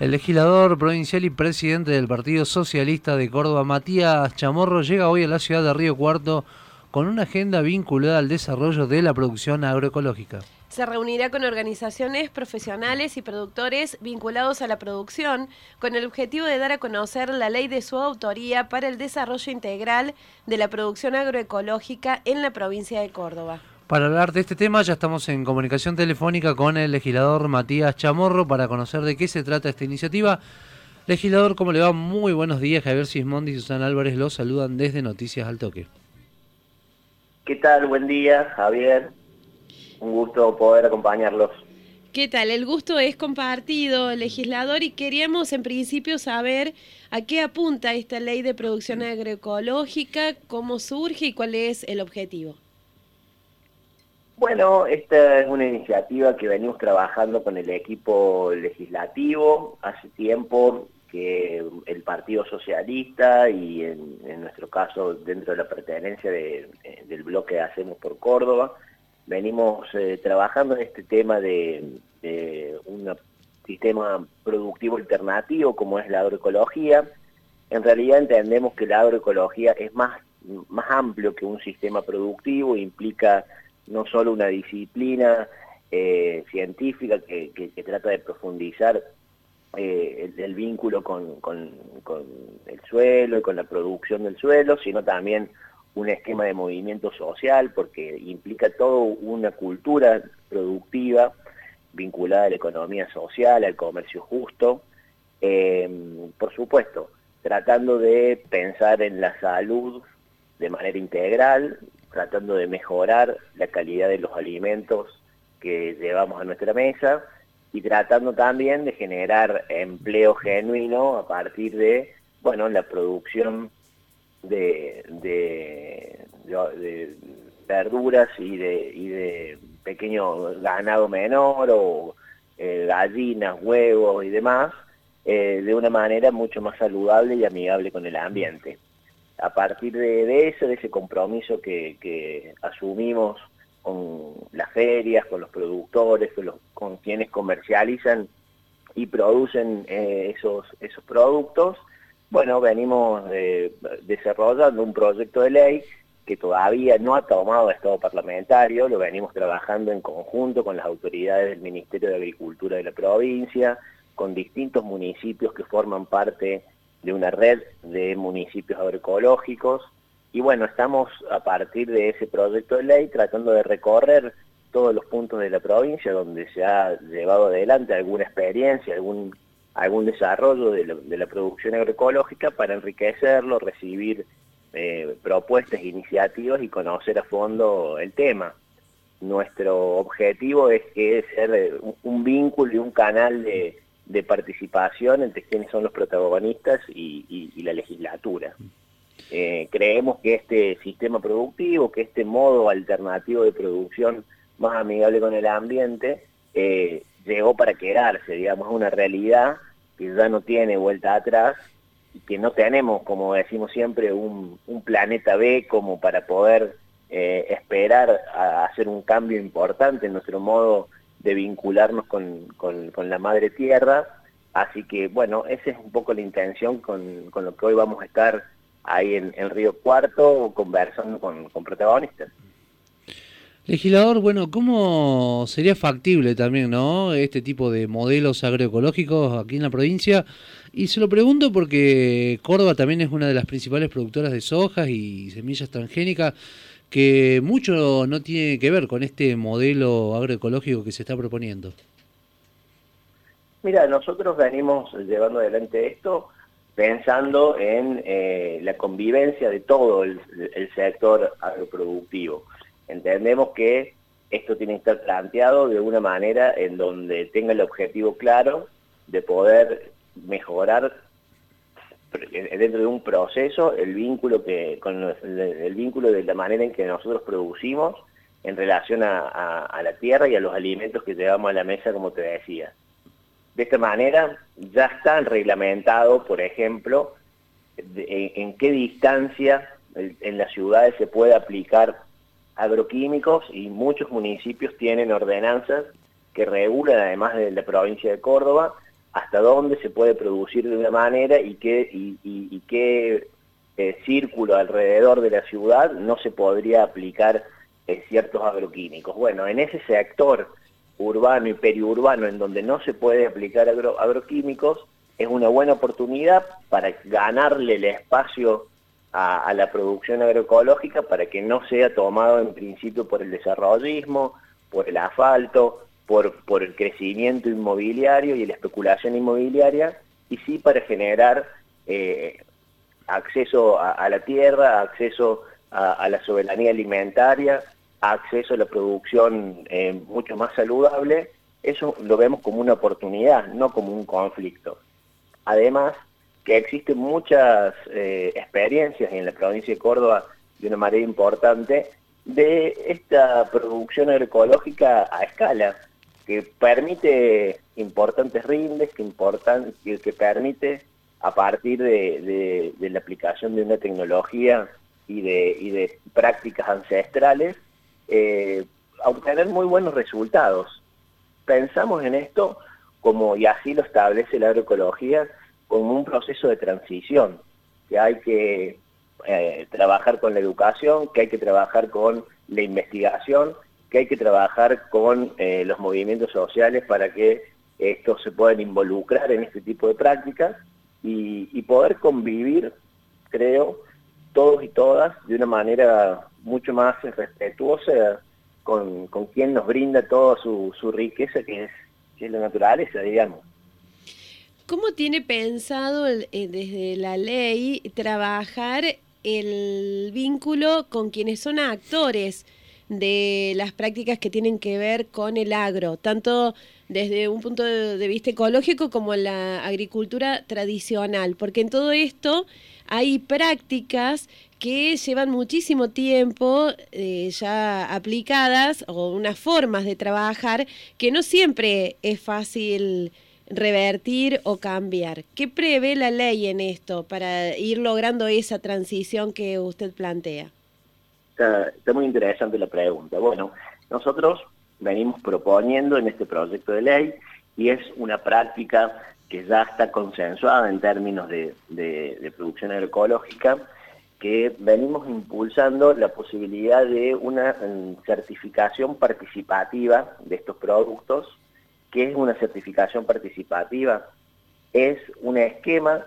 El legislador provincial y presidente del Partido Socialista de Córdoba, Matías Chamorro, llega hoy a la ciudad de Río Cuarto con una agenda vinculada al desarrollo de la producción agroecológica. Se reunirá con organizaciones profesionales y productores vinculados a la producción con el objetivo de dar a conocer la ley de su autoría para el desarrollo integral de la producción agroecológica en la provincia de Córdoba. Para hablar de este tema ya estamos en comunicación telefónica con el legislador Matías Chamorro para conocer de qué se trata esta iniciativa. Legislador, ¿cómo le va? Muy buenos días. Javier Sismondi y Susana Álvarez los saludan desde Noticias al Toque. ¿Qué tal? Buen día, Javier. Un gusto poder acompañarlos. ¿Qué tal? El gusto es compartido, legislador, y queríamos en principio saber a qué apunta esta ley de producción agroecológica, cómo surge y cuál es el objetivo. Bueno, esta es una iniciativa que venimos trabajando con el equipo legislativo. Hace tiempo que el Partido Socialista y en, nuestro caso dentro de la pertenencia del bloque Hacemos por Córdoba, venimos eh, trabajando en este tema de, un sistema productivo alternativo como es la agroecología. En realidad entendemos que la agroecología es más, más amplio que un sistema productivo, implica no solo una disciplina eh, científica que, trata de profundizar eh, el, vínculo con, el suelo y con la producción del suelo, sino también un esquema de movimiento social, porque implica toda una cultura productiva vinculada a la economía social, al comercio justo, eh, por supuesto, tratando de pensar en la salud de manera integral, tratando de mejorar la calidad de los alimentos que llevamos a nuestra mesa y tratando también de generar empleo genuino a partir de bueno la producción de, verduras y de, y de pequeño ganado menor o eh, gallinas, huevos y demás, eh, de una manera mucho más saludable y amigable con el ambiente a partir de, eso, de ese compromiso que, asumimos con las ferias, con los productores, con, los, con quienes comercializan y producen eh, esos, esos productos, bueno, venimos eh, desarrollando un proyecto de ley que todavía no ha tomado estado parlamentario, lo venimos trabajando en conjunto con las autoridades del Ministerio de Agricultura de la provincia, con distintos municipios que forman parte de una red de municipios agroecológicos. Y bueno, estamos a partir de ese proyecto de ley tratando de recorrer todos los puntos de la provincia donde se ha llevado adelante alguna experiencia, algún, algún desarrollo de, la producción agroecológica para enriquecerlo, recibir eh, propuestas, iniciativas y conocer a fondo el tema. Nuestro objetivo es que ser un vínculo y un canal de, de participación entre quienes son los protagonistas y, la legislatura. Eh, creemos que este sistema productivo, que este modo alternativo de producción más amigable con el ambiente, eh, llegó para quedarse, digamos, una realidad que ya no tiene vuelta atrás y que no tenemos, como decimos siempre, un, planeta B como para poder eh, esperar a hacer un cambio importante en nuestro modo de vincularnos con, con, la madre tierra. Así que bueno, esa es un poco la intención con, con lo que hoy vamos a estar ahí en, el Río Cuarto conversando con, con protagonistas. Legislador, bueno, ¿cómo sería factible también, no, este tipo de modelos agroecológicos aquí en la provincia? Y se lo pregunto porque Córdoba también es una de las principales productoras de sojas y semillas transgénicas que mucho no tiene que ver con este modelo agroecológico que se está proponiendo. Mira, nosotros venimos llevando adelante esto pensando en eh, la convivencia de todo el, sector agroproductivo. Entendemos que esto tiene que estar planteado de una manera en donde tenga el objetivo claro de poder mejorar dentro de un proceso el vínculo que el, vínculo de la manera en que nosotros producimos en relación a, la tierra y a los alimentos que llevamos a la mesa, como te decía. De esta manera ya está reglamentado, por ejemplo, en, qué distancia en las ciudades se puede aplicar agroquímicos y muchos municipios tienen ordenanzas que regulan, además de la provincia de Córdoba, hasta dónde se puede producir de una manera y qué, eh, círculo alrededor de la ciudad no se podría aplicar eh, ciertos agroquímicos. Bueno, en ese sector urbano y periurbano en donde no se puede aplicar agroquímicos, es una buena oportunidad para ganarle el espacio a, la producción agroecológica para que no sea tomado en principio por el desarrollismo, por el asfalto, por, el crecimiento inmobiliario y la especulación inmobiliaria, y sí para generar eh, acceso a, la tierra, acceso a, la soberanía alimentaria, acceso a la producción eh, mucho más saludable, eso lo vemos como una oportunidad, no como un conflicto. Además, que existen muchas eh, experiencias en la provincia de Córdoba de una manera importante de esta producción agroecológica a escala, que permite importantes rindes, que, importan, que, permite a partir de, la aplicación de una tecnología y de, prácticas ancestrales, eh, obtener muy buenos resultados. Pensamos en esto como, y así lo establece la agroecología, como un proceso de transición, que hay que eh, trabajar con la educación, que hay que trabajar con la investigación, que hay que trabajar con eh, los movimientos sociales para que estos se puedan involucrar en este tipo de prácticas y, poder convivir, creo, todos y todas de una manera mucho más respetuosa con, quien nos brinda toda su, riqueza, que es, que es la naturaleza, digamos. ¿Cómo tiene pensado eh, desde la ley trabajar el vínculo con quienes son actores de las prácticas que tienen que ver con el agro, tanto desde un punto de vista ecológico como la agricultura tradicional? Porque en todo esto hay prácticas que llevan muchísimo tiempo eh, ya aplicadas o unas formas de trabajar que no siempre es fácil revertir o cambiar. ¿Qué prevé la ley en esto para ir logrando esa transición que usted plantea? Está, muy interesante la pregunta. Bueno, nosotros venimos proponiendo en este proyecto de ley y es una práctica que ya está consensuada en términos de, producción agroecológica, que venimos impulsando la posibilidad de una mm, certificación participativa de estos productos ¿Qué es una certificación participativa? Es un esquema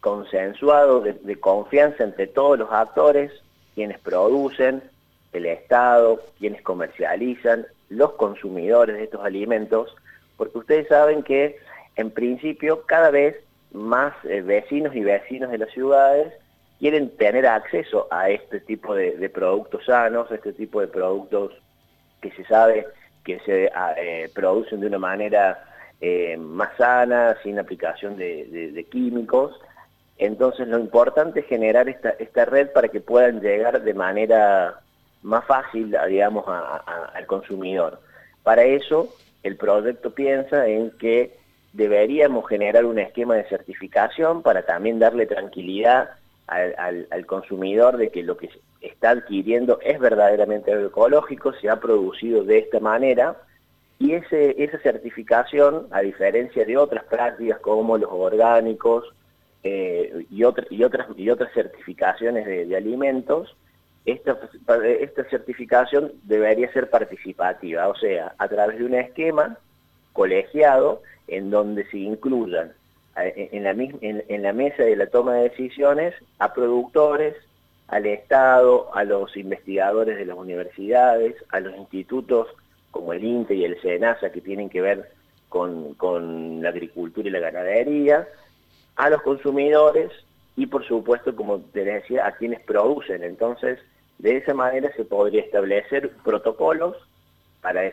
consensuado de, confianza entre todos los actores, quienes producen, el Estado, quienes comercializan, los consumidores de estos alimentos, porque ustedes saben que en principio cada vez más eh, vecinos y vecinos de las ciudades quieren tener acceso a este tipo de, de productos sanos, a este tipo de productos que se sabe que se ah, eh, producen de una manera eh, más sana, sin aplicación de, químicos. Entonces lo importante es generar esta, red para que puedan llegar de manera más fácil, digamos, al consumidor. Para eso, el proyecto piensa en que deberíamos generar un esquema de certificación para también darle tranquilidad al, consumidor de que lo que está adquiriendo es verdaderamente agroecológico, se ha producido de esta manera, y esa certificación, a diferencia de otras prácticas como los orgánicos eh, y, y, otras, y otras certificaciones de, alimentos, esta, esta certificación debería ser participativa, o sea, a través de un esquema colegiado en donde se incluyan en la, en, la mesa de la toma de decisiones a productores, al Estado, a los investigadores de las universidades, a los institutos como el INTE y el SENASA que tienen que ver con, con, la agricultura y la ganadería, a los consumidores y por supuesto, como te decía, a quienes producen. Entonces, de esa manera se podría establecer protocolos para,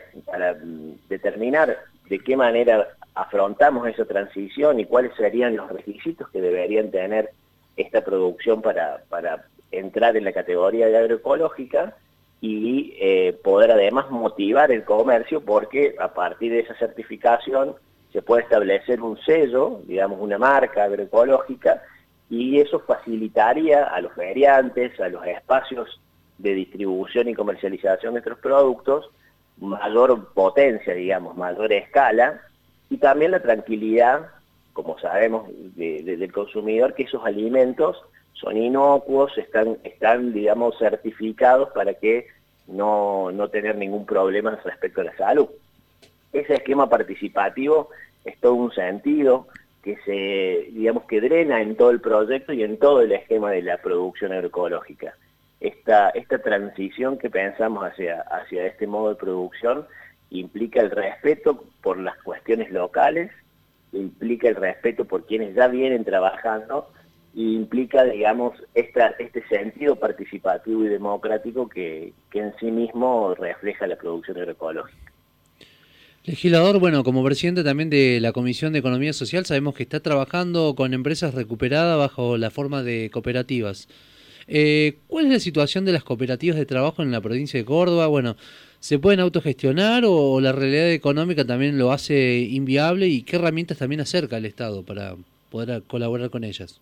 mm, determinar de qué manera afrontamos esa transición y cuáles serían los requisitos que deberían tener esta producción para, para entrar en la categoría de agroecológica y eh, poder además motivar el comercio porque a partir de esa certificación se puede establecer un sello, digamos una marca agroecológica y eso facilitaría a los feriantes, a los espacios de distribución y comercialización de estos productos mayor potencia, digamos, mayor escala y también la tranquilidad como sabemos del consumidor, que esos alimentos son inocuos, están, están digamos, certificados para que no, no tener ningún problema respecto a la salud. Ese esquema participativo es todo un sentido que se, digamos, que drena en todo el proyecto y en todo el esquema de la producción agroecológica. Esta, transición que pensamos hacia, este modo de producción implica el respeto por las cuestiones locales, implica el respeto por quienes ya vienen trabajando y implica, digamos, este sentido participativo y democrático que en sí mismo refleja la producción agroecológica. Legislador, bueno, como presidente también de la Comisión de Economía Social, sabemos que está trabajando con empresas recuperadas bajo la forma de cooperativas. Eh, ¿Cuál es la situación de las cooperativas de trabajo en la provincia de Córdoba? Bueno, ¿se pueden autogestionar o la realidad económica también lo hace inviable? ¿Y qué herramientas también acerca el Estado para poder colaborar con ellas?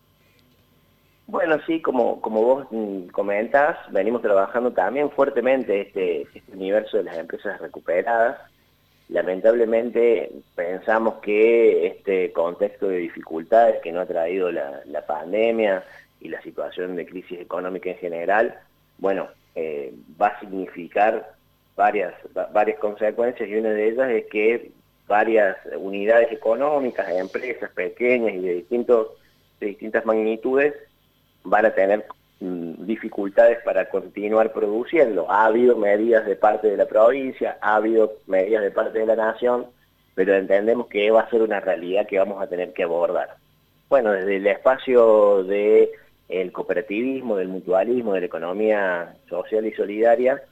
Bueno, sí, como, como vos comentas, venimos trabajando también fuertemente este, este universo de las empresas recuperadas. Lamentablemente pensamos que este contexto de dificultades que no ha traído la, pandemia, y la situación de crisis económica en general, bueno, eh, va a significar varias, varias consecuencias y una de ellas es que varias unidades económicas, empresas pequeñas y de, distintos, de distintas magnitudes van a tener dificultades para continuar produciendo. Ha habido medidas de parte de la provincia, ha habido medidas de parte de la nación, pero entendemos que va a ser una realidad que vamos a tener que abordar. Bueno, desde el espacio de el cooperativismo, del mutualismo, de la economía social y solidaria,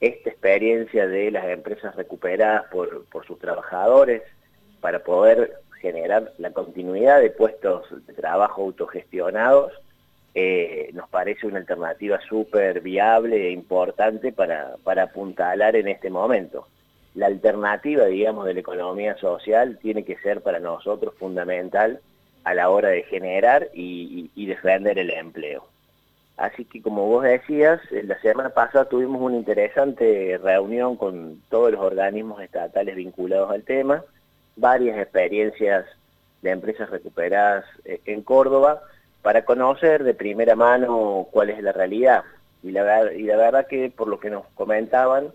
esta experiencia de las empresas recuperadas por, sus trabajadores para poder generar la continuidad de puestos de trabajo autogestionados, eh, nos parece una alternativa súper viable e importante para, para apuntalar en este momento. La alternativa, digamos, de la economía social tiene que ser para nosotros fundamental a la hora de generar y, defender el empleo. Así que como vos decías, la semana pasada tuvimos una interesante reunión con todos los organismos estatales vinculados al tema, varias experiencias de empresas recuperadas eh, en Córdoba, para conocer de primera mano cuál es la realidad. Y la, verdad que por lo que nos comentaban,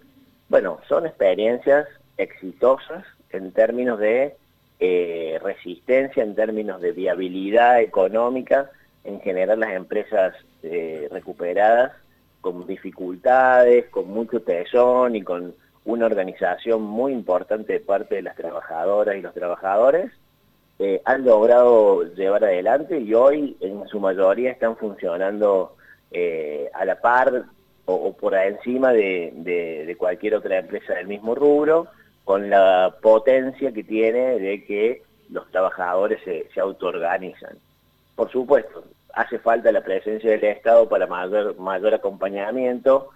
bueno, son experiencias exitosas en términos de eh, resistencia en términos de viabilidad económica, en general las empresas eh, recuperadas con dificultades, con mucho tesón y con una organización muy importante de parte de las trabajadoras y los trabajadores, eh, han logrado llevar adelante y hoy en su mayoría están funcionando a la par o, por encima de cualquier otra empresa del mismo rubro, con la potencia que tiene de que los trabajadores se, se autoorganizan. Por supuesto, hace falta la presencia del Estado para mayor, mayor acompañamiento,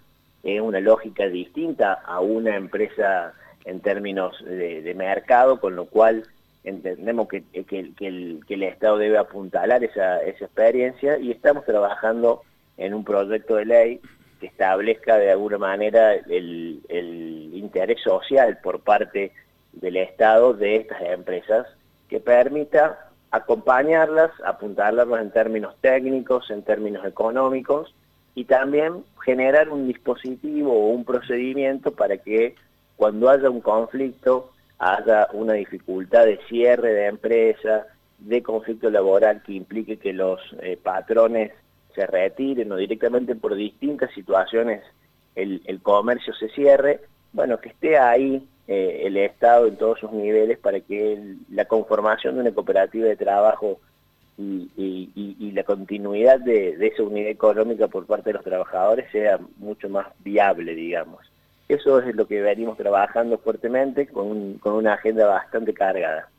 es una lógica distinta a una empresa en términos de, mercado, con lo cual entendemos que, que, el, que, el, Estado debe apuntalar esa, esa experiencia y estamos trabajando en un proyecto de ley que establezca de alguna manera el, interés social por parte del Estado de estas empresas que permita acompañarlas, apuntarlas en términos técnicos, en términos económicos y también generar un dispositivo o un procedimiento para que cuando haya un conflicto haya una dificultad de cierre de empresa, de conflicto laboral que implique que los eh, patrones se retiren o directamente por distintas situaciones el, comercio se cierre, bueno, que esté ahí eh, el Estado en todos sus niveles para que la conformación de una cooperativa de trabajo y, la continuidad de, esa unidad económica por parte de los trabajadores sea mucho más viable, digamos. Eso es lo que venimos trabajando fuertemente con una agenda bastante cargada.